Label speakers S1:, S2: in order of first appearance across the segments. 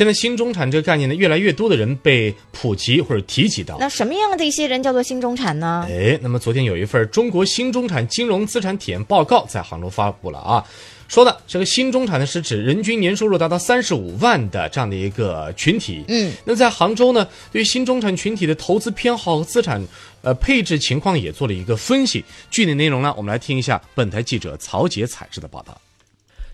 S1: 现在新中产这个概念呢，越来越多的人被普及或者提及到。
S2: 那什么样的一些人叫做新中产呢？
S1: 哎，那么昨天有一份中国新中产金融资产体验报告在杭州发布了啊，说的这个新中产呢是指人均年收入达到三十五万的这样的一个群体。
S2: 嗯，
S1: 那在杭州呢，对于新中产群体的投资偏好和资产呃配置情况也做了一个分析。具体内容呢，我们来听一下本台记者曹杰采制的报道。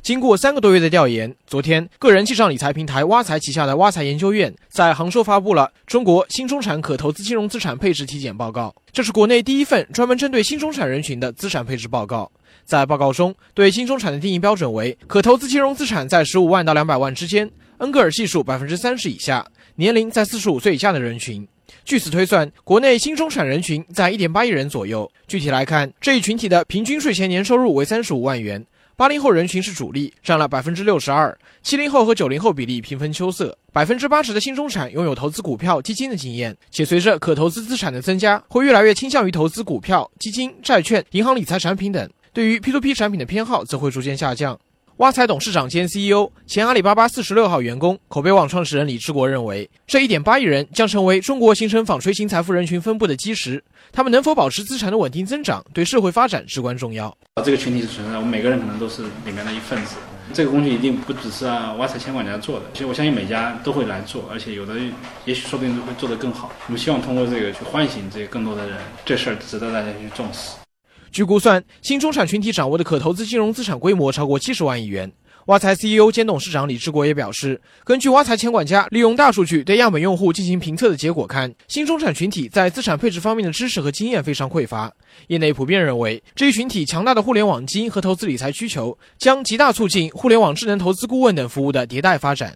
S3: 经过三个多月的调研，昨天，个人记账理财平台挖财旗下的挖财研究院在杭州发布了《中国新中产可投资金融资产配置体检报告》，这是国内第一份专门针对新中产人群的资产配置报告。在报告中，对新中产的定义标准为可投资金融资产在十五万到两百万之间，恩格尔系数百分之三十以下，年龄在四十五岁以下的人群。据此推算，国内新中产人群在一点八亿人左右。具体来看，这一群体的平均税前年收入为三十五万元。八零后人群是主力，占了百分之六十二。七零后和九零后比例平分秋色。百分之八十的新中产拥有投资股票、基金的经验，且随着可投资资产的增加，会越来越倾向于投资股票、基金、债券、银行理财产品等。对于 P to P 产品的偏好则会逐渐下降。挖财董事长兼 CEO、前阿里巴巴四十六号员工、口碑网创始人李志国认为，这一点八亿人将成为中国形成纺锤型财富人群分布的基石。他们能否保持资产的稳定增长，对社会发展至关重要。
S4: 啊这个群体是存在，我们每个人可能都是里面的一份子。这个工具一定不只是挖财千管家做的，其实我相信每家都会来做，而且有的也许说不定会做得更好。我们希望通过这个去唤醒这个更多的人，这事儿值得大家去重视。
S3: 据估算，新中产群体掌握的可投资金融资产规模超过七十万亿元。挖财 CEO 兼董事长李志国也表示，根据挖财钱管家利用大数据对样本用户进行评测的结果看，新中产群体在资产配置方面的知识和经验非常匮乏。业内普遍认为，这一群体强大的互联网基因和投资理财需求，将极大促进互联网智能投资顾问等服务的迭代发展。